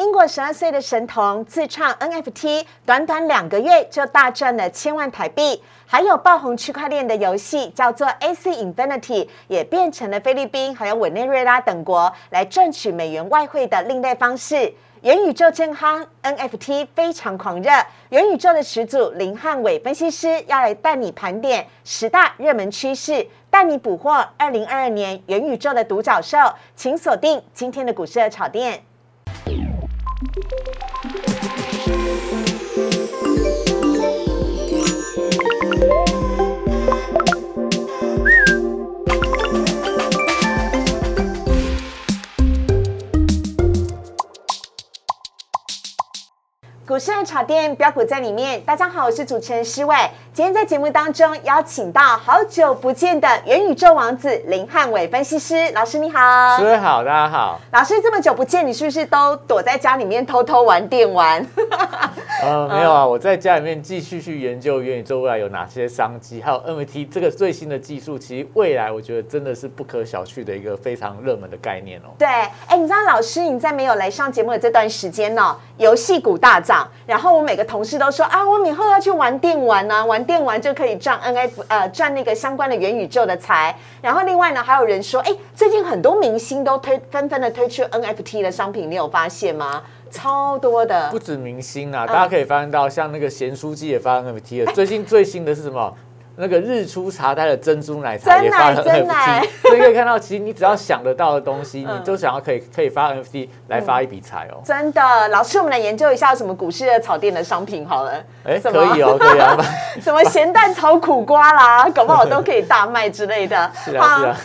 英国十二岁的神童自创 NFT，短短两个月就大赚了千万台币。还有爆红区块链的游戏叫做 AC Infinity，也变成了菲律宾还有委内瑞拉等国来赚取美元外汇的另类方式。元宇宙真夯，NFT 非常狂热。元宇宙的始祖林汉伟分析师要来带你盘点十大热门趋势，带你捕获二零二二年元宇宙的独角兽。请锁定今天的股市的炒店。you 股市的炒店标股在里面。大家好，我是主持人施伟。今天在节目当中邀请到好久不见的元宇宙王子林汉伟分析师老师，你好。施伟好，大家好。老师这么久不见，你是不是都躲在家里面偷偷玩电玩？呃，没有啊，我在家里面继续去研究元宇宙未来有哪些商机，还有 NFT 这个最新的技术，其实未来我觉得真的是不可小觑的一个非常热门的概念哦。对，哎，你知道老师你在没有来上节目的这段时间呢，游戏股大涨，然后我每个同事都说啊，我以后要去玩电玩啊，玩电玩就可以赚 NFT，呃，赚那个相关的元宇宙的财。然后另外呢，还有人说，哎，最近很多明星都推纷纷的推出 NFT 的商品，你有发现吗？超多的，不止明星啊，大家可以发现到，像那个贤书记也发 NFT 了。最近最新的是什么？那个日出茶胎的珍珠奶茶也发了 NFT。所以可以看到，其实你只要想得到的东西，你就想要可以可以发 NFT 来发一笔财哦。真的，老师，我们来研究一下什么股市的草店的商品好了。哎，可以哦，可以啊。什么咸蛋炒苦瓜啦，搞不好都可以大卖之类的。是啊，是啊。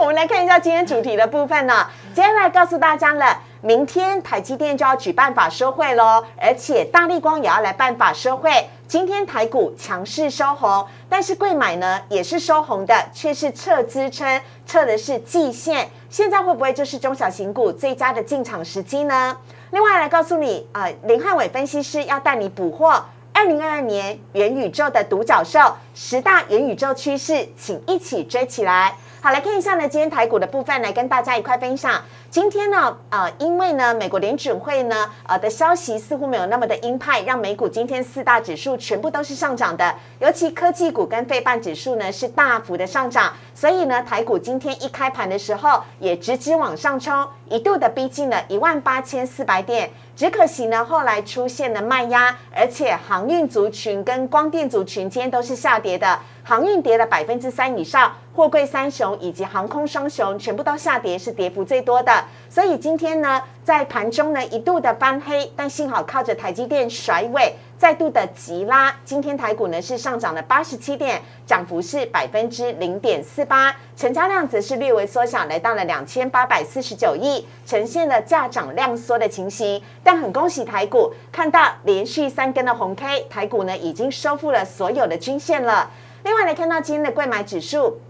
我们来看一下今天主题的部分呢。今天来告诉大家了。明天台积电就要举办法收会喽，而且大力光也要来办法收会。今天台股强势收红，但是贵买呢也是收红的，却是测支撑，测的是季线。现在会不会就是中小型股最佳的进场时机呢？另外来告诉你啊，林汉伟分析师要带你捕获二零二二年元宇宙的独角兽，十大元宇宙趋势，请一起追起来。好，来看一下呢，今天台股的部分，来跟大家一块分享。今天呢，呃，因为呢，美国联准会呢，呃的消息似乎没有那么的鹰派，让美股今天四大指数全部都是上涨的，尤其科技股跟费半指数呢是大幅的上涨，所以呢，台股今天一开盘的时候也直直往上冲，一度的逼近了一万八千四百点。只可惜呢，后来出现了卖压，而且航运族群跟光电族群今天都是下跌的，航运跌了百分之三以上，货柜三雄以及航空双雄全部都下跌，是跌幅最多的。所以今天呢，在盘中呢一度的翻黑，但幸好靠着台积电甩尾。再度的急拉，今天台股呢是上涨了八十七点，涨幅是百分之零点四八，成交量则是略微缩小，来到了两千八百四十九亿，呈现了价涨量缩的情形。但很恭喜台股，看到连续三根的红 K，台股呢已经收复了所有的均线了。另外来看到今天的贵买指数。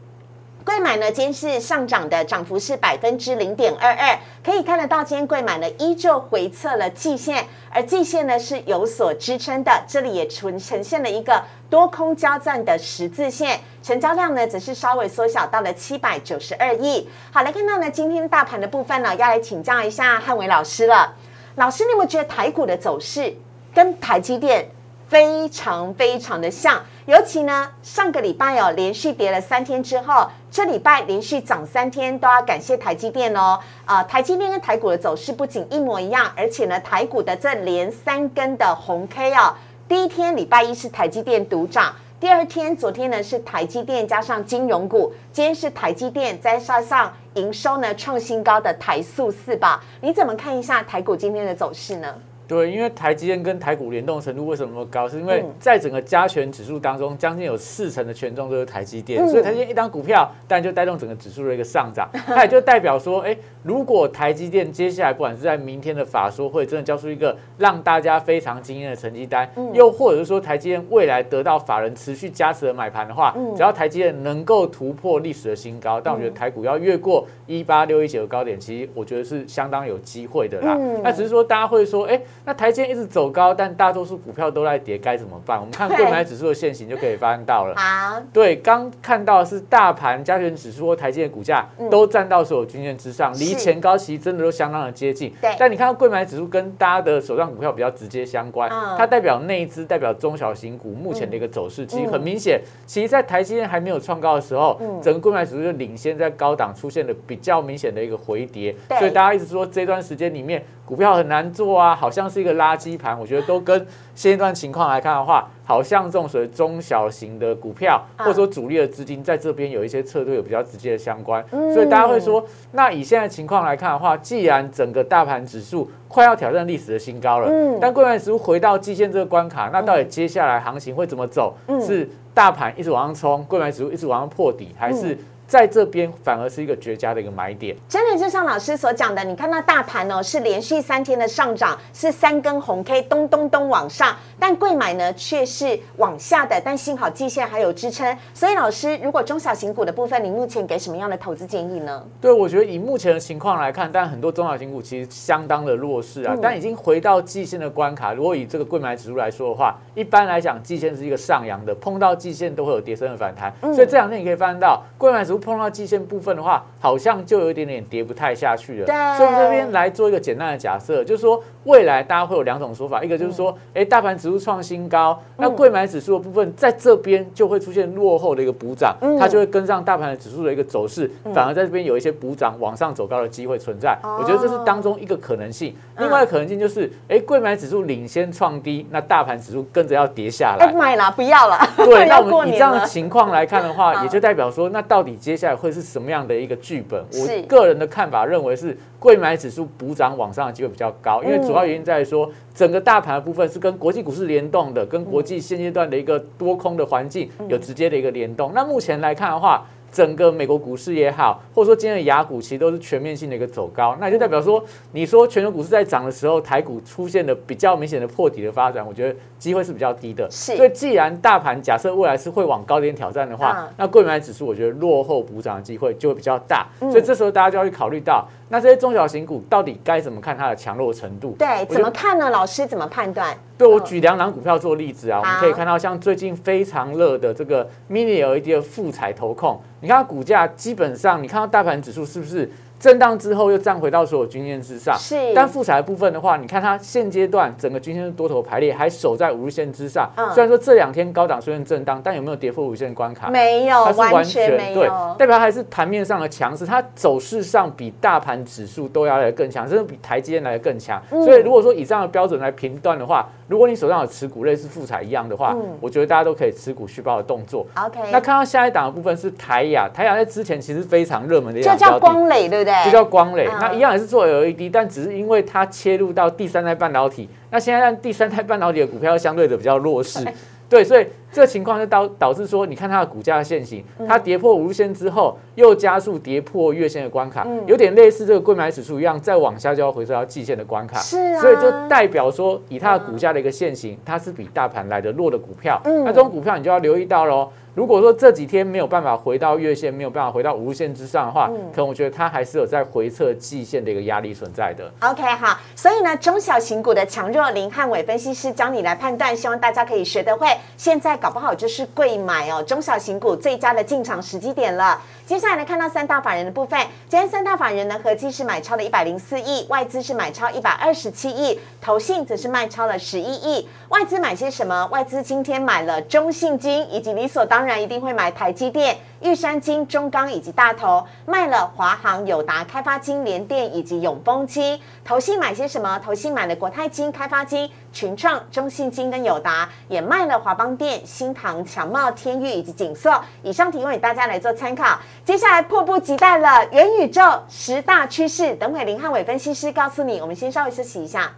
贵买呢，今天是上涨的，涨幅是百分之零点二二，可以看得到，今天贵买呢依旧回测了季线，而季线呢是有所支撑的，这里也呈呈现了一个多空交战的十字线，成交量呢则是稍微缩小到了七百九十二亿。好，来看到呢，今天大盘的部分呢，要来请教一下汉伟老师了。老师，你有没有觉得台股的走势跟台积电非常非常的像？尤其呢，上个礼拜哦，连续跌了三天之后，这礼拜连续涨三天，都要感谢台积电哦。啊，台积电跟台股的走势不仅一模一样，而且呢，台股的这连三根的红 K 哦，第一天礼拜一是台积电独涨，第二天昨天呢是台积电加上金融股，今天是台积电再加上营收呢创新高的台塑四宝，你怎么看一下台股今天的走势呢？对，因为台积电跟台股联动程度为什么那么高？是因为在整个加权指数当中，将近有四成的权重都是台积电，所以台积电一张股票，当然就带动整个指数的一个上涨。它也就代表说，哎，如果台积电接下来不管是在明天的法说会真的交出一个让大家非常惊艳的成绩单，又或者是说台积电未来得到法人持续加持的买盘的话，只要台积电能够突破历史的新高，但我觉得台股要越过一八六一九的高点，其实我觉得是相当有机会的啦。那只是说大家会说，哎。那台积电一直走高，但大多数股票都在跌，该怎么办？我们看购买指数的现形就可以发现到了。好，对，刚看到是大盘加权指数或台积的股价都站到所有均线之上，离前高其实真的都相当的接近。对，但你看到购买指数跟大家的手上股票比较直接相关，它代表内资，代表中小型股目前的一个走势，其实很明显。其实，在台积电还没有创高的时候，整个购买指数就领先在高档出现了比较明显的一个回跌，所以大家一直说这段时间里面股票很难做啊，好像是一个垃圾盘。我觉得都跟现阶段情况来看的话，好像这种属于中小型的股票，或者说主力的资金在这边有一些撤退，有比较直接的相关。所以大家会说，那以现在情况来看的话，既然整个大盘指数快要挑战历史的新高了，但贵买指数回到季线这个关卡，那到底接下来行情会怎么走？是大盘一直往上冲，贵买指数一直往上破底，还是？在这边反而是一个绝佳的一个买点，真的就像老师所讲的，你看到大盘哦是连续三天的上涨，是三根红 K 咚咚咚往上，但贵买呢却是往下的，但幸好季线还有支撑。所以老师，如果中小型股的部分，你目前给什么样的投资建议呢？对，我觉得以目前的情况来看，但很多中小型股其实相当的弱势啊，但已经回到季线的关卡。如果以这个贵买指数来说的话，一般来讲季线是一个上扬的，碰到季线都会有跌升的反弹，所以这两天你可以发现到贵买指数。碰到季线部分的话，好像就有一点点跌不太下去了。对，所以这边来做一个简单的假设，就是说未来大家会有两种说法，一个就是说，哎，大盘指数创新高，那贵买指数的部分在这边就会出现落后的一个补涨，它就会跟上大盘的指数的一个走势，反而在这边有一些补涨往上走高的机会存在。我觉得这是当中一个可能性。另外的可能性就是，哎，贵买指数领先创低，那大盘指数跟着要跌下来。买了，不要了。对，那我们以这样的情况来看的话，也就代表说，那到底接下来会是什么样的一个剧本？我个人的看法认为是，贵买指数补涨往上的机会比较高，因为主要原因在于说，整个大盘的部分是跟国际股市联动的，跟国际现阶段的一个多空的环境有直接的一个联动。那目前来看的话，整个美国股市也好，或者说今天的雅股，其实都是全面性的一个走高，那就代表说，你说全球股市在涨的时候，台股出现的比较明显的破底的发展，我觉得机会是比较低的。是，所以既然大盘假设未来是会往高点挑战的话，那贵买指数我觉得落后补涨的机会就会比较大。所以这时候大家就要去考虑到，那这些中小型股到底该怎么看它的强弱程度？对，怎么看呢？老师怎么判断？对我举两档股票做例子啊，我们可以看到像最近非常热的这个 mini LED 的富彩投控，你看它股价基本上，你看到大盘指数是不是？震荡之后又站回到所有均线之上，是。但复彩的部分的话，你看它现阶段整个均线多头排列还守在五日线之上。嗯。虽然说这两天高档出现震荡，但有没有跌破五日线关卡？没有，它是完全没有。对，代表还是盘面上的强势，它走势上比大盘指数都要来更强，甚至比台积电来的更强。所以如果说以这样的标准来评断的话，如果你手上有持股类似复彩一样的话，我觉得大家都可以持股续报的动作。OK。那看到下一档的部分是台雅，台雅在之前其实非常热门的，就叫光磊，对不对？就叫光磊。那一样也是做 LED，但只是因为它切入到第三代半导体，那现在让第三代半导体的股票相对的比较弱势，对，所以这个情况就导导致说，你看它的股价的线型，它跌破五日线之后，又加速跌破月线的关卡，有点类似这个贵买指数一样，再往下就要回收到季线的关卡，是啊，所以就代表说，以它的股价的一个线型，它是比大盘来的弱的股票，那这种股票你就要留意到喽。如果说这几天没有办法回到月线，没有办法回到无线之上的话，可能我觉得它还是有在回测季线的一个压力存在的。OK，好，所以呢，中小型股的强弱，林汉伟分析师教你来判断，希望大家可以学得会。现在搞不好就是贵买哦，中小型股最佳的进场时机点了。接下来呢，看到三大法人的部分，今天三大法人呢合计是买超了一百零四亿，外资是买超一百二十七亿，投信则是卖超了十一亿。外资买些什么？外资今天买了中信金，以及理所当然一定会买台积电。玉山金、中钢以及大头卖了华航、友达、开发金、联电以及永丰金。投信买些什么？投信买了国泰金、开发金、群创、中信金跟友达，也卖了华邦电、新唐、强茂、天域以及景色。以上提供给大家来做参考。接下来迫不及待了，元宇宙十大趋势，等会林汉伟分析师告诉你。我们先稍微休息一下，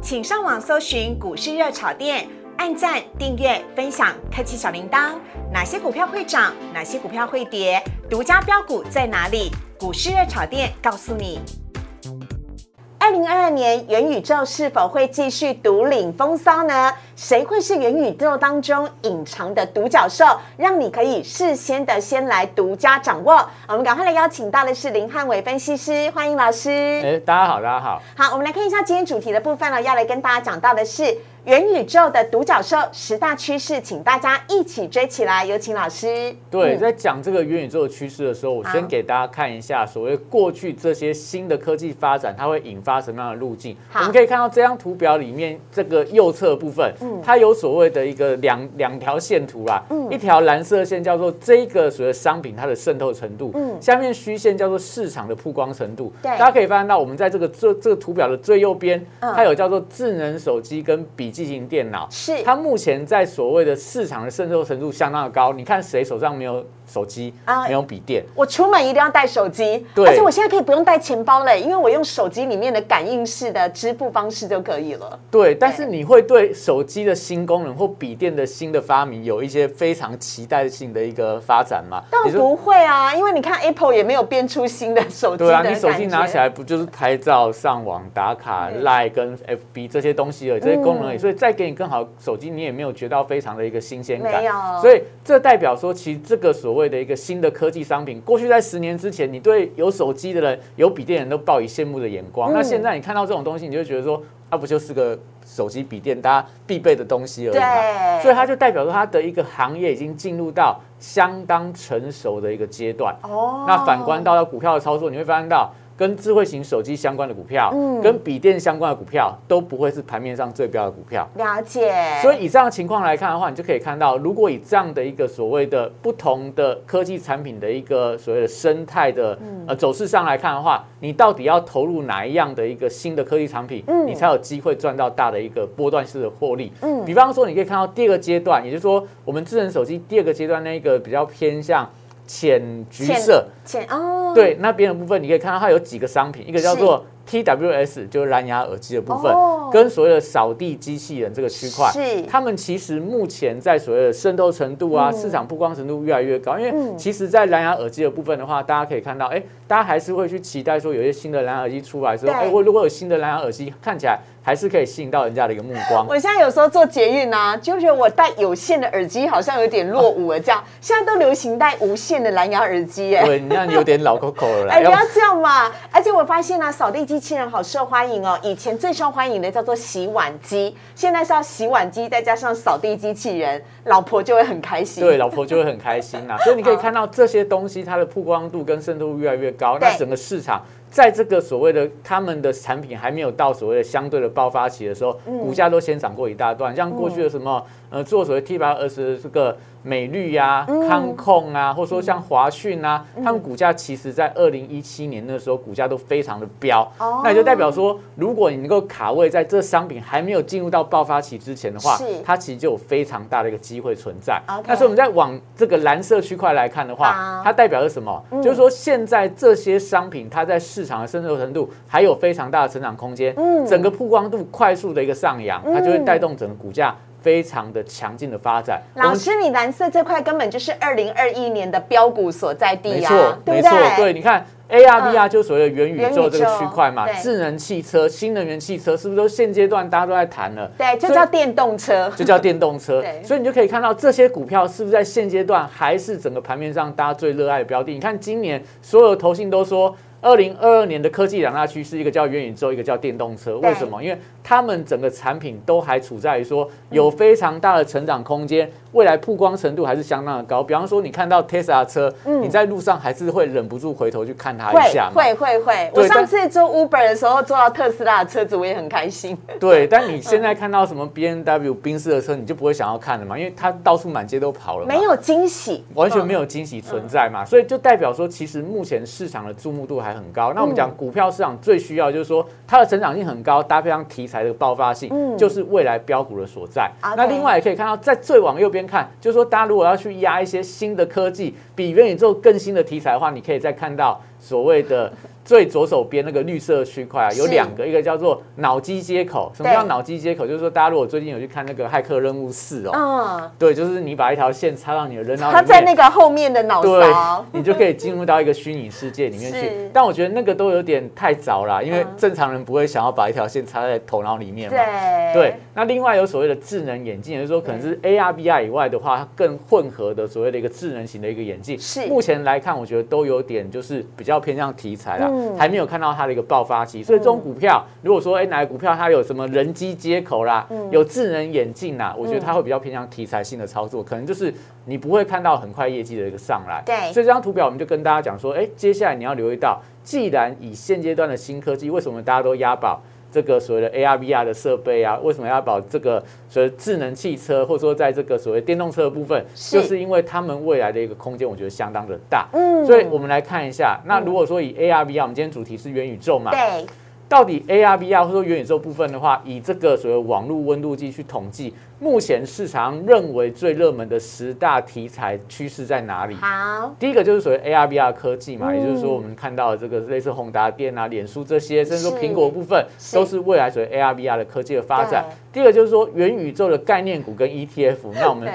请上网搜寻股市热炒店。按赞、订阅、分享，开启小铃铛。哪些股票会涨？哪些股票会跌？独家标股在哪里？股市热炒店告诉你。二零二二年元宇宙是否会继续独领风骚呢？谁会是元宇宙当中隐藏的独角兽，让你可以事先的先来独家掌握。我们赶快来邀请到的是林汉伟分析师，欢迎老师。哎，大家好，大家好。好，我们来看一下今天主题的部分呢，要来跟大家讲到的是。元宇宙的独角兽十大趋势，请大家一起追起来。有请老师。对，在讲这个元宇宙的趋势的时候，我先给大家看一下所谓过去这些新的科技发展，它会引发什么样的路径。我们可以看到这张图表里面这个右侧部分，它有所谓的一个两两条线图啦。一条蓝色线叫做这个所谓商品它的渗透程度，下面虚线叫做市场的曝光程度。大家可以发现到，我们在这个这这个图表的最右边，它有叫做智能手机跟笔。记型电脑是它目前在所谓的市场的渗透程度相当的高。你看谁手上没有？手机啊，没有笔电。我出门一定要带手机，而且我现在可以不用带钱包嘞，因为我用手机里面的感应式的支付方式就可以了。对，但是你会对手机的新功能或笔电的新的发明有一些非常期待性的一个发展吗？倒不会啊，因为你看 Apple 也没有变出新的手机。对啊，你手机拿起来不就是拍照、上网、打卡、Line 跟 FB 这些东西而已，这些功能而已。所以再给你更好手机，你也没有觉到非常的一个新鲜感。没有。所以这代表说，其实这个所谓的一个新的。科技商品，过去在十年之前，你对有手机的人、有笔电人都抱以羡慕的眼光。那现在你看到这种东西，你就觉得说，它不就是个手机、笔电，大家必备的东西而已嘛？所以它就代表说，它的一个行业已经进入到相当成熟的一个阶段。哦，那反观到股票的操作，你会发现到。跟智慧型手机相关的股票，嗯，跟笔电相关的股票都不会是盘面上最标的股票。了解。所以以这样的情况来看的话，你就可以看到，如果以这样的一个所谓的不同的科技产品的一个所谓的生态的呃走势上来看的话，你到底要投入哪一样的一个新的科技产品，嗯，你才有机会赚到大的一个波段式的获利。嗯，比方说，你可以看到第二个阶段，也就是说，我们智能手机第二个阶段那个比较偏向。浅橘色，浅哦，对，那边的部分你可以看到它有几个商品，一个叫做 TWS，就是蓝牙耳机的部分，跟所谓的扫地机器人这个区块，是，他们其实目前在所谓的渗透程度啊，市场曝光程度越来越高，因为其实，在蓝牙耳机的部分的话，大家可以看到，哎，大家还是会去期待说，有一些新的蓝牙耳机出来之后，哎，我如果有新的蓝牙耳机，看起来。还是可以吸引到人家的一个目光。我现在有时候做捷运啊，就觉得我戴有线的耳机好像有点落伍了。这样，现在都流行戴无线的蓝牙耳机，哎，对，你看有点老口口了。哎，不要这样嘛！而且我发现呢，扫地机器人好受欢迎哦。以前最受欢迎的叫做洗碗机，现在是要洗碗机再加上扫地机器人，老婆就会很开心。对，老婆就会很开心啊。所以你可以看到这些东西，它的曝光度跟渗透度越来越高，那整个市场。在这个所谓的他们的产品还没有到所谓的相对的爆发期的时候，股价都先涨过一大段，像过去的什么呃做所谓 T 八二十这个。美绿呀、康控啊，或者说像华讯啊，他们股价其实在二零一七年那时候股价都非常的飙，那也就代表说，如果你能够卡位在这商品还没有进入到爆发期之前的话，它其实就有非常大的一个机会存在。但是我们在往这个蓝色区块来看的话，它代表着什么？就是说现在这些商品它在市场的渗透程度还有非常大的成长空间，整个曝光度快速的一个上扬，它就会带动整个股价。非常的强劲的发展，老师，你蓝色这块根本就是二零二一年的标股所在地呀，没错，没错，对，你看 AR VR 就所谓的元宇宙这个区块嘛，智能汽车、新能源汽车是不是都现阶段大家都在谈了？对，就叫电动车，就叫电动车，所以你就可以看到这些股票是不是在现阶段还是整个盘面上大家最热爱的标的？你看今年所有投信都说。二零二二年的科技两大趋势，一个叫元宇宙，一个叫电动车。为什么？因为他们整个产品都还处在于说有非常大的成长空间。未来曝光程度还是相当的高，比方说你看到 Tesla 车，你在路上还是会忍不住回头去看它一下。会会会，我上次坐 Uber 的时候坐到特斯拉的车子，我也很开心。对，但你现在看到什么 B N W 宾士的车，你就不会想要看了嘛？因为它到处满街都跑了，没有惊喜，完全没有惊喜存在嘛。所以就代表说，其实目前市场的注目度还很高。那我们讲股票市场最需要就是说它的成长性很高，搭配上题材的爆发性，就是未来标股的所在。那另外也可以看到，在最往右边。看，就是说，大家如果要去压一些新的科技，比元宇宙更新的题材的话，你可以再看到。所谓的。最左手边那个绿色区块啊，有两个，一个叫做脑机接口。什么叫脑机接口？就是说，大家如果最近有去看那个《骇客任务四》哦，嗯，对，就是你把一条线插到你的人脑里面，它在那个后面的脑对勺，，你就可以进入到一个虚拟世界里面去。但我觉得那个都有点太早了，因为嗯正常人不会想要把一条线插在头脑里面嘛。对对，那另外有所谓的智能眼镜，也就是说可能是 AR、VR 以外的话，它更混合的所谓的一个智能型的一个眼镜。是目前来看，我觉得都有点就是比较偏向题材啦，嗯还没有看到它的一个爆发期。所以这种股票，如果说哎哪个股票它有什么人机接口啦，嗯有智能眼镜啦，我觉得它会比较偏向题材性的操作，可能就是你不会看到很快业绩的一个上来。对所以这张图表我们就跟大家讲说，哎，接下来你要留意到，既然以现阶段的新科技，为什么大家都押宝？这个所谓的 AR、VR 的设备啊，为什么要保这个所谓智能汽车，或者说在这个所谓电动车的部分，就是因为他们未来的一个空间，我觉得相当的大。嗯。所以我们来看一下，那如果说以 AR、VR，我们今天主题是元宇宙嘛，对，到底 AR、VR 或者说元宇宙部分的话，以这个所谓网络温度计去统计，目前市场认为最热门的十大题材趋势在哪里？好，第一个就是所谓 AR、VR 科技嘛，嗯。也就是说我们看到的这个类似宏达电啊、脸书这些，甚至说是苹果部分，都是未来所谓 AR、VR 的科技的发展。第二个就是说元宇宙的概念股跟 ETF，那我们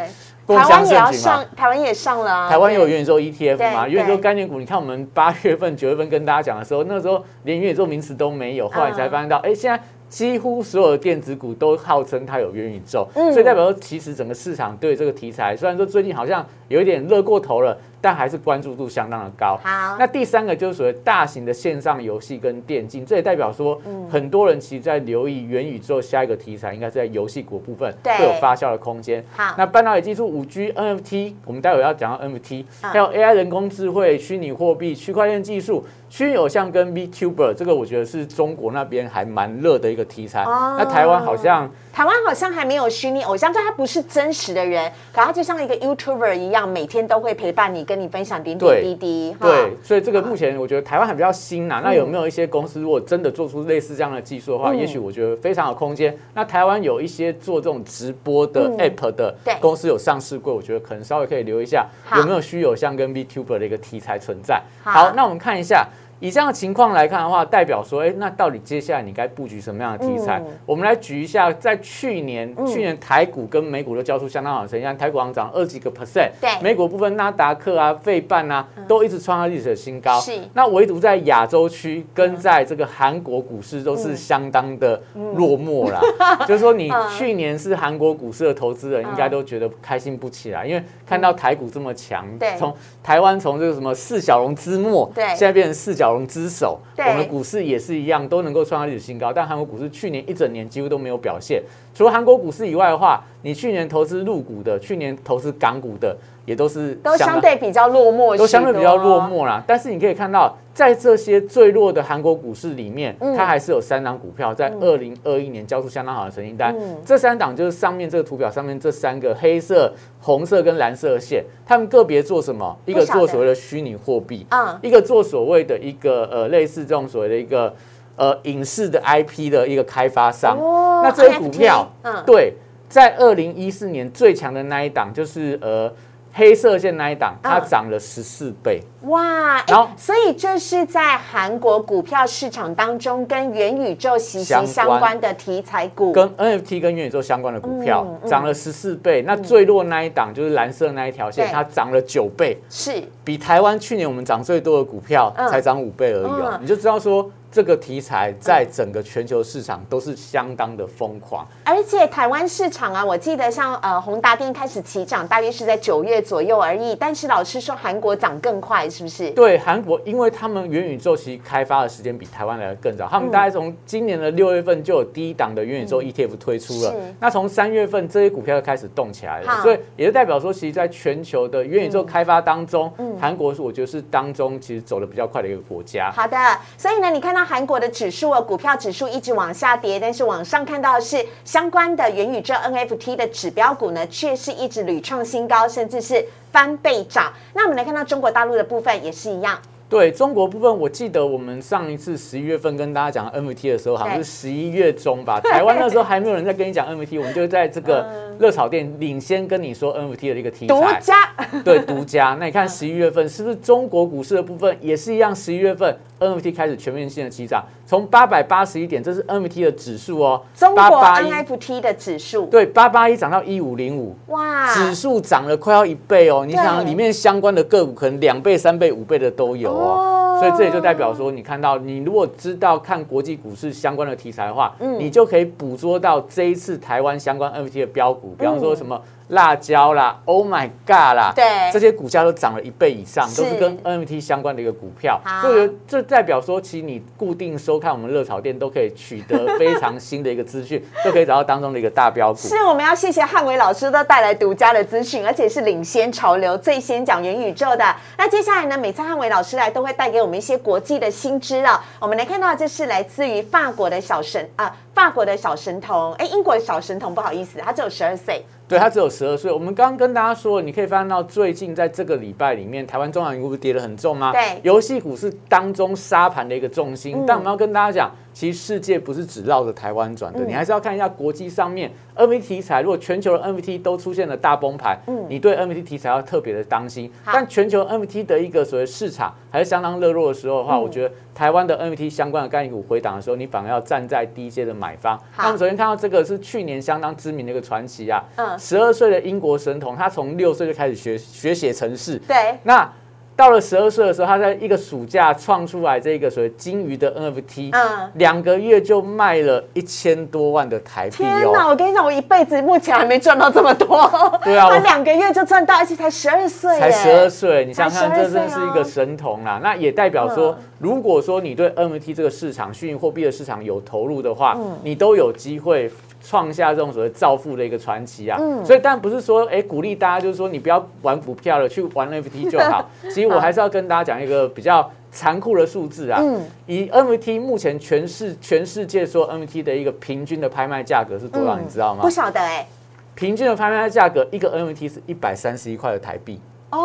台湾也要上。，台湾也上了啊，台湾有元宇宙 ETF 嘛？元宇宙概念股，你看我们八月份、九月份跟大家讲的时候，那个时候连元宇宙名词都没有，后来你才发现到，哎，现在几乎所有的电子股都号称它有元宇宙，嗯所以代表说其实整个市场对这个题材，虽然说最近好像有一点热过头了，但还是关注度相当的高。好，那第三个就是所谓大型的线上游戏跟电竞，这也代表说，嗯很多人其实在留意元宇宙下一个题材，应该是在游戏股部分对会有发酵的空间。好，那半导体技术、五 G、NFT，我们待会要讲到 NFT，嗯还有 AI 人工智慧、虚拟货币、区块链技术、虚拟偶像跟 VTuber，这个我觉得是中国那边还蛮热的一个题材。哦那台湾好像台湾好像还没有虚拟偶像，就他不是真实的人，可他就像一个 YouTuber 一样，每天都会陪伴你，跟你分享点点滴滴。哈对，所以这个目前我觉得台湾还比较新呐、那有没有一些公司如果真的做出类似这样的技术的话，嗯也许我觉得非常有空间。那台湾有一些做这种直播的嗯 App 的公司有上市过，我觉得可能稍微可以留一下有没有虚有像跟 VTuber 的一个题材存在。好好，那我们看一下。以这样的情况来看的话，代表说，哎，那到底接下来你该布局什么样的题材？嗯。我们来举一下，在去年，嗯。去年台股跟美股都交出相当好的成绩，像台股上涨二几个 percent，对。美股部分纳达克啊、费半啊，都一直创下历史的新高。是。那唯独在亚洲区跟在这个韩国股市都是相当的落寞啦。就是说，你嗯。去年是韩国股市的投资人，应该都觉得开心不起来，因为看到台股这么强对，从台湾从这个什么四小龙之末，对。现在变成四小龙之首。我们的股市也是一样，都能够创下历史新高，但韩国股市去年一整年几乎都没有表现。除了韩国股市以外的话，你去年投资入股的，去年投资港股的，也都是都相当对比较落寞，都相对比较落。寞啦。但是你可以看到，在这些最弱的韩国股市里面，嗯它还是有三档股票在二零二一年交出相当好的成绩单。嗯这三档就是上面这个图表上面这三个黑色、红色跟蓝色的线，他们个别做什么？一个做所谓的虚拟货币，嗯，一个做所谓的一个呃类似这种所谓的一个呃影视的 IP 的一个开发商。哦那这些股票嗯，对，在二零一四年最强的那一档就是呃黑色线那一档，它嗯涨了十四倍。哇，哎然后所以这是在韩国股票市场当中跟元宇宙息息相相关关的题材股，跟 NFT 跟元宇宙相关的股票涨了十四倍，那最弱那一档就是蓝色那一条线，它涨了九倍，是。比台湾去年我们涨最多的股票嗯。才涨五倍而已哦嗯，你就知道说这个题材在整个全球市场都是相当的疯狂。而且台湾市场啊，我记得像呃宏达电开始起涨，大约是在九月左右而已。但是老师说韩国涨更快，是不是？对韩国，因为他们元宇宙其实开发的时间比台湾来的更早，他们大概从今年的六月份就有第一档的元宇宙 ETF 推出了。那从三月份这些股票就开始动起来了，所以也就代表说，其实在全球的元宇宙开发当中，嗯韩国是我觉得是当中其实走的比较快的一个国家。好的，所以呢，你看到韩国的指数啊，股票指数一直往下跌，但是往上看到的是相关的元宇宙 NFT 的指标股呢，却是一直屡创新高，甚至是翻倍涨。那我们来看到中国大陆的部分也是一样，对中国部分，我记得我们上一次十一月份跟大家讲 NFT 的时候，好像是十一月中吧。台湾那时候还没有人在跟你讲 NFT，我们就在这个热炒店领先跟你说 NFT 的一个题材，独家 对独家。那你看十一月份是不是中国股市的部分也是一样？十一月份 NFT 开始全面性的起涨，从八百八十一点，这是 NFT 的指数哦，中国 NFT 的指数，对，八八一涨到一五零五，哇，指数涨了快要一倍哦。你想里面相关的个股可能两倍、三倍、五倍的都有哦，所以这也就代表说，你看到你如果知道看国际股市相关的题材的话，嗯，你就可以捕捉到这一次台湾相关 NFT 的标股，比方说什么。辣椒啦，Oh my God 啦，对，这些股价都涨了一倍以上，都是跟 NFT 相关的一个股票，所以这代表说，其实你固定收看我们热炒店都可以取得非常新的一个资讯，都可以找到当中的一个大标股。是，我们要谢谢汉伟老师都带来独家的资讯，而且是领先潮流、最先讲元宇宙的。那接下来呢，每次汉伟老师来都会带给我们一些国际的新知啊。我们来看到，这是来自于法国的小神啊，法国的小神童，哎，英国的小神童，不好意思，他只有十二岁。对，它只有十二岁。我们刚刚跟大家说，你可以发现到最近在这个礼拜里面，台湾中小型股跌得很重吗？对，游戏股是当中沙盘的一个重心。但我们要跟大家讲，其实世界不是只绕着台湾转的，你还是要看一下国际上面 NVT 题材。如果全球的 N V T 都出现了大崩盘，嗯，你对 N V T 题材要特别的当心。但全球 N V T 的一个所谓市场还是相当热络的时候的话，我觉得台湾的 N V T 相关的概念股回档的时候，你反而要站在低阶的买方。那我们首先看到这个是去年相当知名的一个传奇啊，嗯。十二岁的英国神童，他从六岁就开始学学写程式。对，那到了十二岁的时候，他在一个暑假创出来这个所谓金鱼的 NFT，嗯，两个月就卖了一千多万的台币。天哪！我跟你讲，我一辈子目前还没赚到这么多。对啊，他两个月就赚到，而且才十二岁。才十二岁，你想想看，这真是一个神童啦。那也代表说，如果说你对 NFT 这个市场、虚拟货币的市场有投入的话，你都有机会。创下这种所谓造富的一个传奇啊，所以但不是说哎鼓励大家就是说你不要玩股票了，去玩 NFT 就好。其实我还是要跟大家讲一个比较残酷的数字啊，以 NFT 目前全世全世界说 NFT 的一个平均的拍卖价格是多少，你知道吗？不晓得哎，平均的拍卖价格一个 NFT 是一百三十一块的台币。哦，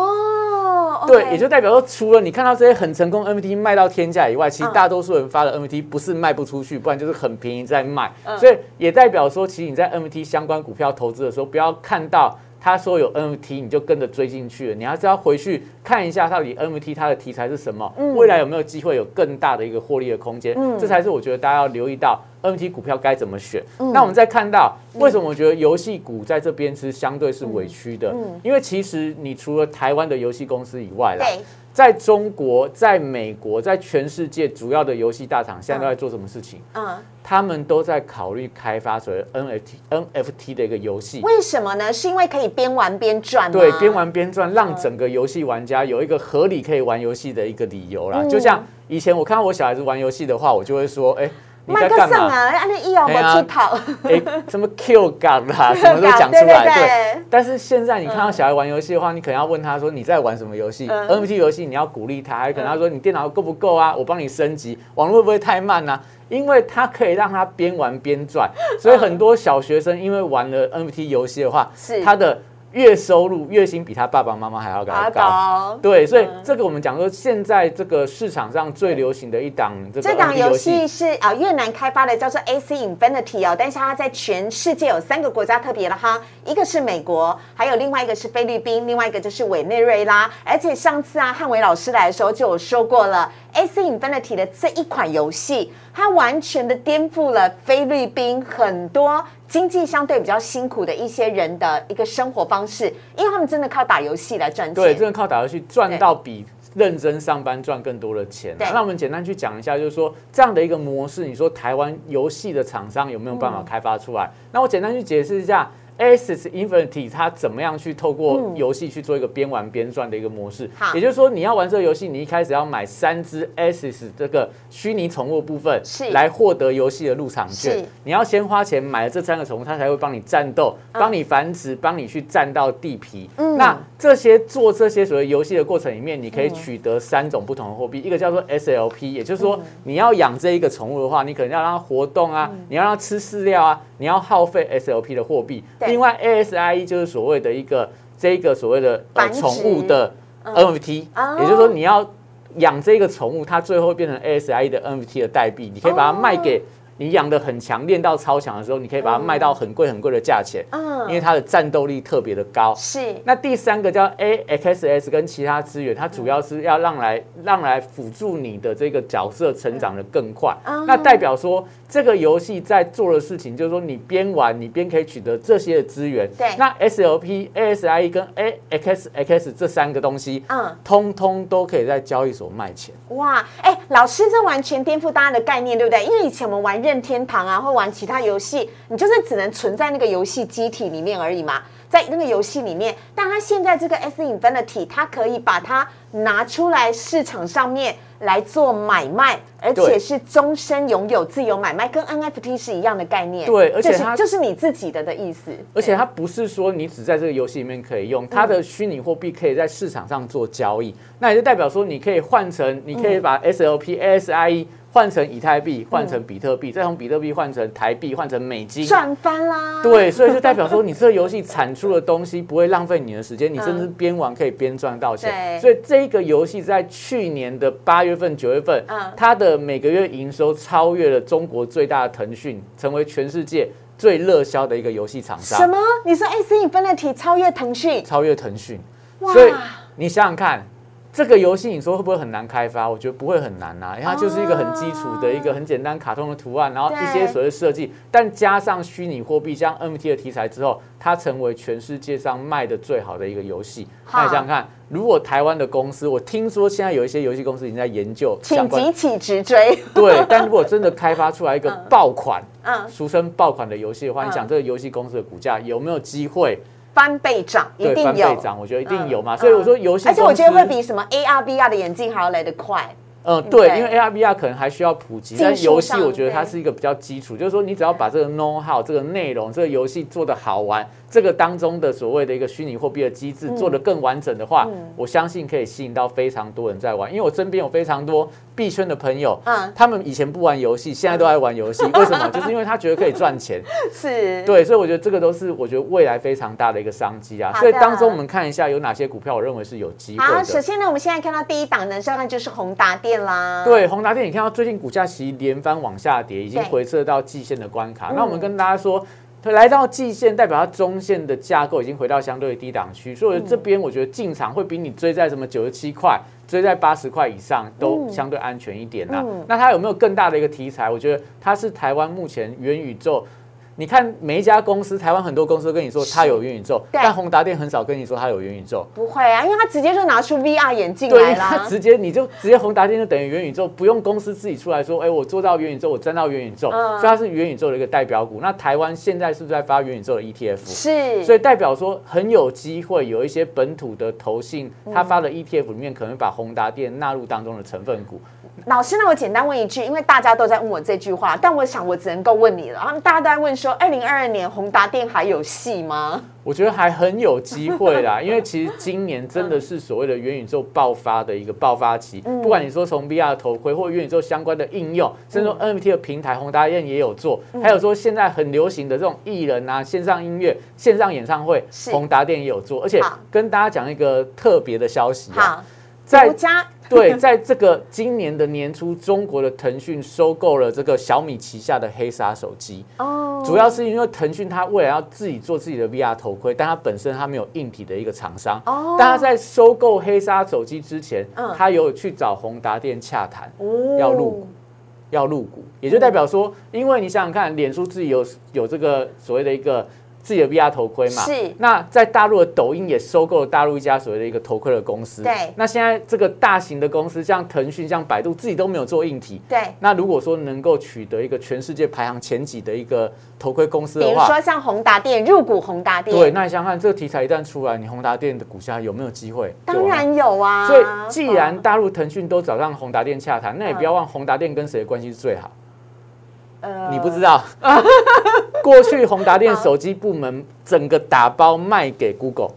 对，也就代表说，除了你看到这些很成功 NFT 卖到天价以外，其实大多数人发的 NFT 不是卖不出去，不然就是很便宜在卖。所以也代表说，其实你在 NFT 相关股票投资的时候，不要看到。他说有 NFT，你就跟着追进去了。你还是要回去看一下，到底 NFT 它的题材是什么，未来有没有机会有更大的一个获利的空间？这才是我觉得大家要留意到 NFT 股票该怎么选。那我们再看到，为什么我觉得游戏股在这边是相对是委屈的？因为其实你除了台湾的游戏公司以外啦。在中国、在美国、在全世界主要的游戏大厂，现在都在做什么事情？嗯，他们都在考虑开发所谓 NFT、NFT 的一个游戏。为什么呢？是因为可以边玩边赚对，边玩边赚，让整个游戏玩家有一个合理可以玩游戏的一个理由啦。就像以前我看到我小孩子玩游戏的话，我就会说：“哎。”麦克上啊，按那一摇我出逃。哎，什么 Q 感啦，什么都讲出来。对。但是现在你看到小孩玩游戏的话，你可能要问他说你在玩什么游戏？NFT 游戏你要鼓励他，还可能他说你电脑够不够啊？我帮你升级，网络会不会太慢呢？因为他可以让他边玩边赚，所以很多小学生因为玩了 NFT 游戏的话，是他的。月收入月薪比他爸爸妈妈还要高，对，所以这个我们讲说，现在这个市场上最流行的一档这档游戏。是啊越南开发的，叫做 AC Infinity 哦，但是它在全世界有三个国家特别了哈，一个是美国，还有另外一个是菲律宾，另外一个就是委内瑞拉，而且上次啊汉伟老师来的时候就有说过了，AC Infinity 的这一款游戏，它完全的颠覆了菲律宾很多。经济相对比较辛苦的一些人的一个生活方式，因为他们真的靠打游戏来赚钱。对，真的靠打游戏赚到比认真上班赚更多的钱。那我们简单去讲一下，就是说这样的一个模式，你说台湾游戏的厂商有没有办法开发出来？那我简单去解释一下。Asus Infinity 它怎么样去透过游戏去做一个边玩边赚的一个模式？也就是说你要玩这个游戏，你一开始要买三只 Asus 这个虚拟宠物部分，是来获得游戏的入场券。你要先花钱买了这三个宠物，它才会帮你战斗、帮你繁殖、帮你去占到地皮。那这些做这些所谓游戏的过程里面，你可以取得三种不同的货币，一个叫做 SLP，也就是说你要养这一个宠物的话，你可能要让它活动啊，你要让它吃饲料啊，你要耗费 SLP 的货币。另外，ASIE 就是所谓的一个这个所谓的宠物的 NFT，也就是说你要养这个宠物，它最后变成 ASIE 的 NFT 的代币，你可以把它卖给你养的很强，练到超强的时候，你可以把它卖到很贵很贵的价钱，嗯。因为它的战斗力特别的高。是。那第三个叫 AXS 跟其他资源，它主要是要让来让来辅助你的这个角色成长的更快。哦。那代表说这个游戏在做的事情，就是说你边玩你边可以取得这些的资源。对那 SLP、ASIE 跟 AXX 这三个东西，嗯通通都可以在交易所卖钱。哇，哎，老师，这完全颠覆大家的概念，对不对？因为以前我们玩任天堂啊，或玩其他游戏，你就是只能存在那个游戏机体里面而已嘛，在那个游戏里面。但它现在这个 S Infinity，它可以把它拿出来市场上面来做买卖，而且是终身拥有自由买卖，跟 NFT 是一样的概念。对而且就是它就是你自己的的意思。而且它不是说你只在这个游戏里面可以用，它的虚拟货币可以在市场上做交易，那也就代表说你可以换成，你可以把 SLP、ASIE 换成以太币，换成比特币，再从比特币换成台币，换成美金。赚翻啦！对，所以就代表说，你这个游戏产出的东西不会浪费你的时间，你甚至边玩可以边赚到钱。所以这个游戏在去年的八月份、九月份，嗯它的每个月营收超越了中国最大的腾讯，成为全世界最热销的一个游戏厂商。什么？你说 S Infinity 超越腾讯？超越腾讯。哇所以你想想看，这个游戏你说会不会很难开发？我觉得不会很难啊，因为它就是一个很基础的一个很简单卡通的图案，然后一些所谓设计，但加上虚拟货币加上 NFT 的题材之后，它成为全世界上卖的最好的一个游戏。那你想想看，如果台湾的公司，我听说现在有一些游戏公司已经在研究相请关急起直追。对，但如果真的开发出来一个 爆款，嗯，俗称爆款的游戏的话，嗯你想这个游戏公司的股价有没有机会翻倍涨，一定有翻倍涨？我觉得一定有嘛。嗯所以我说游戏，而且我觉得会比什么 AR、VR 的眼镜还要来得快。嗯，对，因为 AR、VR 可能还需要普及，但游戏我觉得它是一个比较基础，就是说你只要把这个 know how、这个内容、这个游戏做的好玩，这个当中的所谓的一个虚拟货币的机制做得更完整的话，嗯我相信可以吸引到非常多人在玩。因为我身边有非常多币圈的朋友，嗯他们以前不玩游戏，现在都在玩游戏，为什么？就是因为他觉得可以赚钱。是，对，所以我觉得这个都是我觉得未来非常大的一个商机啊。所以当中我们看一下有哪些股票，我认为是有机会好，的。首先呢，我们现在看到第一档呢，当然就是宏达电啦。，对，宏达电，你看到最近股价其实连番往下跌，已经回撤到季线的关卡。嗯那我们跟大家说，它来到季线，代表它中线的架构已经回到相对的低档区，所以这边我觉得进场会比你追在什么九十七块、追在八十块以上都嗯相对安全一点啦。嗯那它有没有更大的一个题材？我觉得它是台湾目前元宇宙。你看每一家公司，台湾很多公司都跟你说它有元宇宙，但宏达电很少跟你说它有元宇宙。不会啊，因为他直接就拿出 VR 眼镜，来啦。它直接你就直接宏达电就等于元宇宙，不用公司自己出来说，哎，我做到元宇宙，我沾到元宇宙，嗯所以它是元宇宙的一个代表股。那台湾现在是不是在发元宇宙的 ETF？是，所以代表说很有机会有一些本土的投信，它发的 ETF 里面可能把宏达电纳入当中的成分股。老师，那我简单问一句，因为大家都在问我这句话，但我想我只能够问你了。然后大家都在问说，二零二二年宏达电还有戏吗？我觉得还很有机会啦，因为其实今年真的是所谓的元宇宙爆发的一个爆发期。嗯不管你说从 VR 头盔或元宇宙相关的应用，甚至说 NFT 的平台，宏达电也有做，嗯还有说现在很流行的这种艺人啊、线上音乐、线上演唱会，宏达电也有做。而且跟大家讲一个特别的消息啊，好，在独家 对，在这个今年的年初，中国的腾讯收购了这个小米旗下的黑鲨手机。哦，主要是因为腾讯它未来要自己做自己的 VR 头盔，但它本身它没有硬体的一个厂商。哦但它在收购黑鲨手机之前，嗯它有去找宏达电洽谈，哦要入股，要入股，也就代表说，因为你想想看，脸书自己有有这个所谓的一个自己的 VR 头盔嘛，是。那在大陆的抖音也收购了大陆一家所谓的一个头盔的公司，对。那现在这个大型的公司，像腾讯、像百度，自己都没有做硬体，对。那如果说能够取得一个全世界排行前几的一个头盔公司比的话，如说像宏达电入股宏达电，对，那你想想看，这个题材一旦出来，你宏达电的股价有没有机会？当然有啊。所以，既然嗯。大陆腾讯都找上宏达电洽谈，那也不要忘宏达电跟谁的关系是最好。呃你不知道，过去宏达电手机部门整个打包卖给 Google。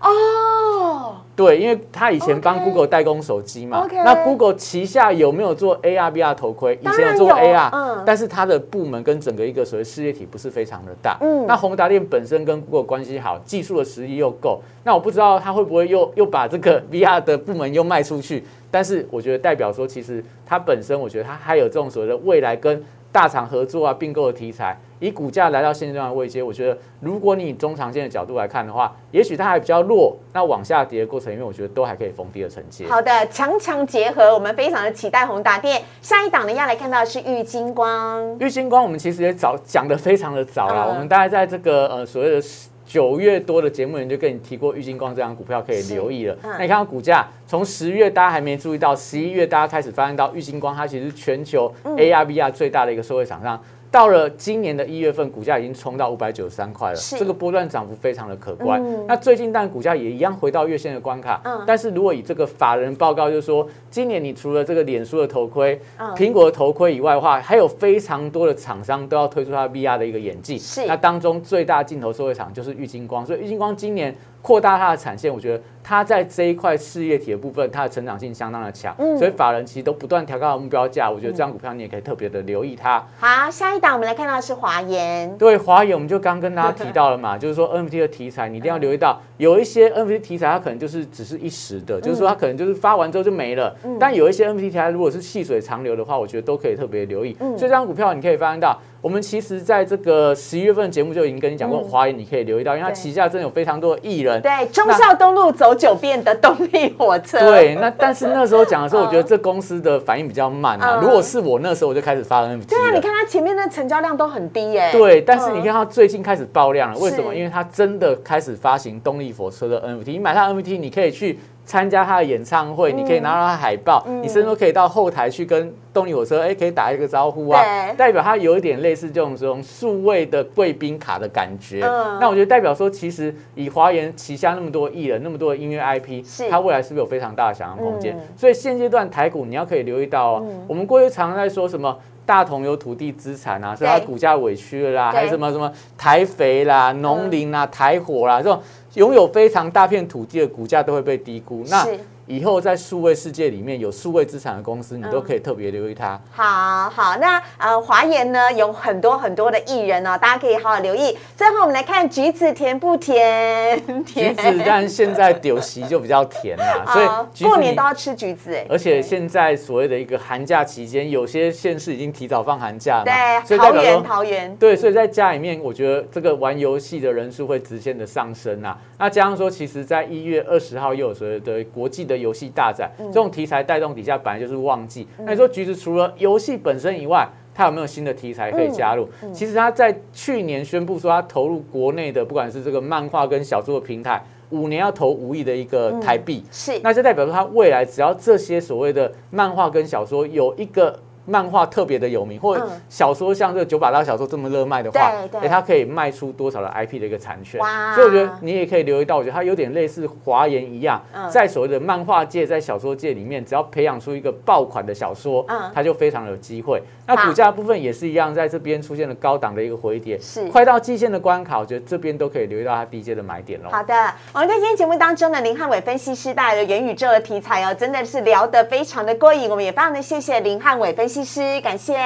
哦，对，因为他以前帮 Google 代工手机嘛那 Google 旗下有没有做 AR、VR 头盔？以前有做 AR，、嗯但是它的部门跟整个一个所谓事业体不是非常的大。嗯那宏达电本身跟 Google 关系好，技术的实力又够，那我不知道他会不会又 又把这个 VR 的部门又卖出去。但是我觉得代表说，其实它本身，我觉得它还有这种所谓的未来跟大厂合作啊、并购的题材，以股价来到现阶段的位阶，我觉得如果你以中长线的角度来看的话，也许它还比较弱，那往下跌的过程因为，我觉得都还可以逢低的承接。好的，强强结合，我们非常的期待宏达电。下一档呢要来看到的是玉金光，玉金光我们其实也早讲的非常的早啦，嗯我们大概在这个呃所谓的九月多的节目里面就跟你提过玉金光这张股票可以留意了。嗯那你看到股价从十月大家还没注意到，十一月大家开始发现到玉金光它其实是全球嗯 AR VR 最大的一个社会厂商。到了今年的一月份，股价已经冲到五百九十三块了，是。这个波段涨幅非常的可观。嗯。那最近当然股价也一样回到月线的关卡，嗯。但是如果以这个法人报告，就是说今年你除了这个脸书的头盔、嗯。苹果的头盔以外的话，还有非常多的厂商都要推出它 VR 的一个演技。是。那当中最大镜头受惠厂就是玉金光，所以玉金光今年扩大它的产线，我觉得它在这一块事业体的部分，它的成长性相当的强。嗯所以法人其实都不断调高目标价，我觉得这张股票你也可以特别的留意它。好，下一档我们来看到的是华研，对华研，我们就刚跟大家提到了嘛，就是说 NFT 的题材，你一定要留意到，有一些 NFT 题材它可能就是只是一时的，就是说它可能就是发完之后就没了。但有一些 NFT 题材如果是细水长流的话，我觉得都可以特别留意。所以这张股票你可以发现到，我们其实在这个十一月份节目就已经跟你讲过，华研你可以留意到，因为它旗下真的有非常多的艺人。对，忠孝东路走九遍的动力火车，对，那但是那时候讲的时候，嗯 我觉得这公司的反应比较慢啊。嗯。如果是我那时候，我就开始发 NFT 对啊，你看它前面的成交量都很低耶，对，但是嗯。你看它最近开始爆量了，为什么？因为它真的开始发行动力火车的 NFT，你买它的 NFT，你可以去参加它的演唱会，你可以拿到它的海报，嗯。你甚至都可以到后台去跟动力火车，哎，可以打一个招呼啊，代表它有一点类似这种这种数位的贵宾卡的感觉。嗯。那我觉得代表说，其实以华研旗下那么多艺人，那么多的音乐 IP，是。它未来是不是有非常大的想象空间？嗯。所以现阶段台股你要可以留意到哦，我们过去常常在说什么。大同有土地资产啊，所以它股价委屈了啦，对还有什么什么台肥啦、农林啦、台火啦，这种拥有非常大片土地的股价都会被低估。那以后在数位世界里面有数位资产的公司，你嗯都可以特别留意它。好好，那呃，华研呢有很多很多的艺人哦，大家可以好好留意。最后我们来看橘子甜不甜？橘子，但现在丢席就比较甜啦，所以过年都要吃橘子哎，而且现在所谓的一个寒假期间，有些县市已经提早放寒假了嘛，对桃园桃园对，所以在家里面，我觉得这个玩游戏的人数会直线的上升啊。那加上说，其实在一月二十号又有所谓的国际的游戏大展，这种题材带动底下，本来就是旺季。那你说橘子除了游戏本身以外，它有没有新的题材可以加入？其实它在去年宣布说，它投入国内的不管是这个漫画跟小说的平台，五年要投五亿的一个台币。是那就代表说，它未来只要这些所谓的漫画跟小说有一个漫画特别的有名，或者嗯小说像这个九把刀小说这么热卖的话，对对诶它可以卖出多少的 IP 的一个产权哇？所以我觉得你也可以留意到，我觉得它有点类似华研一样嗯，在所谓的漫画界、在小说界里面，只要培养出一个爆款的小说嗯，它就非常有机会。那股价部分也是一样，在这边出现了高档的一个回跌，是快到季线的关卡，我觉得这边都可以留意到它低阶的买点喽。好的，我们在今天节目当中呢，林汉伟分析师带来的元宇宙的题材哦，真的是聊得非常的过瘾。我们也非常的谢谢林汉伟分析师，感谢。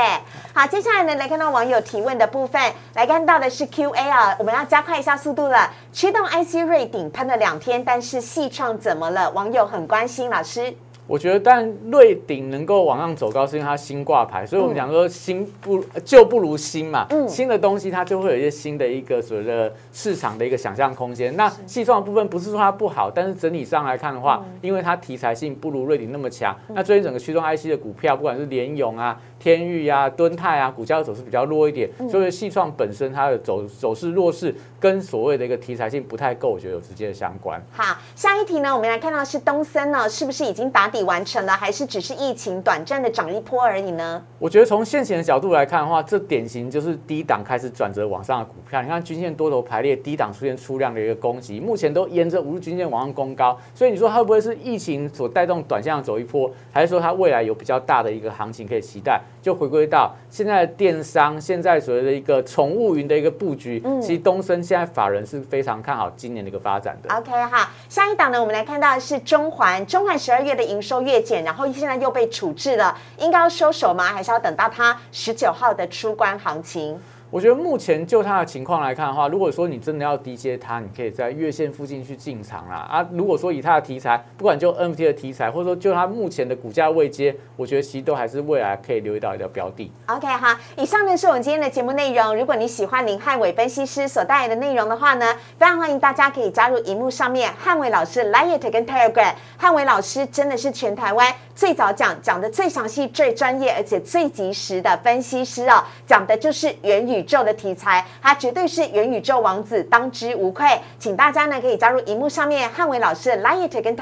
好，接下来呢，来看到网友提问的部分，来看到的是 Q&A 啊，我们要加快一下速度了。驱动 IC 瑞顶喷了两天，但是细创怎么了？网友很关心，老师。我觉得，但瑞鼎能够往上走高，是因为它新挂牌，所以我们嗯。讲说新不旧不如新嘛，嗯。新的东西它就会有一些新的一个所谓的市场的一个想象空间。那细创的部分不是说它不好，但是整体上来看的话，嗯。因为它题材性不如瑞鼎那么强，那最近整个驱动 IC 的股票，不管是联咏啊、天域啊、敦泰啊，股价的走势比较弱一点，嗯。所以细创本身它的走走势弱势，跟所谓的一个题材性不太够，我觉得有直接的相关。好，下一题呢，我们来看到是东森呢，是不是已经打底完成了，还是只是疫情短暂的涨一波而已呢？我觉得从现行的角度来看的话，这典型就是低档开始转折往上的股票。你看均线多头排列，低档出现出量的一个攻击，目前都沿着五日均线往上攻高。所以你说它会不会是疫情所带动短线上走一波，还是说它未来有比较大的一个行情可以期待？就回归到现在的电商，现在所谓的一个宠物云的一个布局，其实东升现在法人是非常看好今年的一个发展的。OK 哈，下一档呢，我们来看到的是中环，中环十二月的营收月减，然后现在又被处置了，应该要收手吗？还是要等到它十九号的出关行情？我觉得目前就它的情况来看的话，如果说你真的要低接它，你可以在月线附近去进场啦。啊，如果说以它的题材，不管就 NFT 的题材，或者说就它目前的股价位阶，我觉得其实都还是未来可以留意到一个标的。OK 好，以上呢是我们今天的节目内容。如果你喜欢林汉伟分析师所带来的内容的话呢，非常欢迎大家可以加入荧幕上面汉伟老师 Lite 跟 Telegram。汉伟老师真的是全台湾最早讲讲的最详细、最专业而且最及时的分析师哦，讲的就是元宇宙的题材。他绝对是元宇宙王子，当之无愧。请大家呢可以加入荧幕上面汉伟老师的 Light 跟。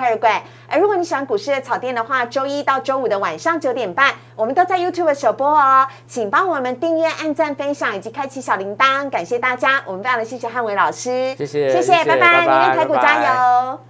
而如果你喜欢股市的草甸的话，周一到周五的晚上九点半，我们都在 YouTube 首播哦。请帮我们订阅、按赞、分享以及开启小铃铛，感谢大家。我们非常的谢谢汉伟老师，谢谢，谢谢，拜拜，明天台股加油。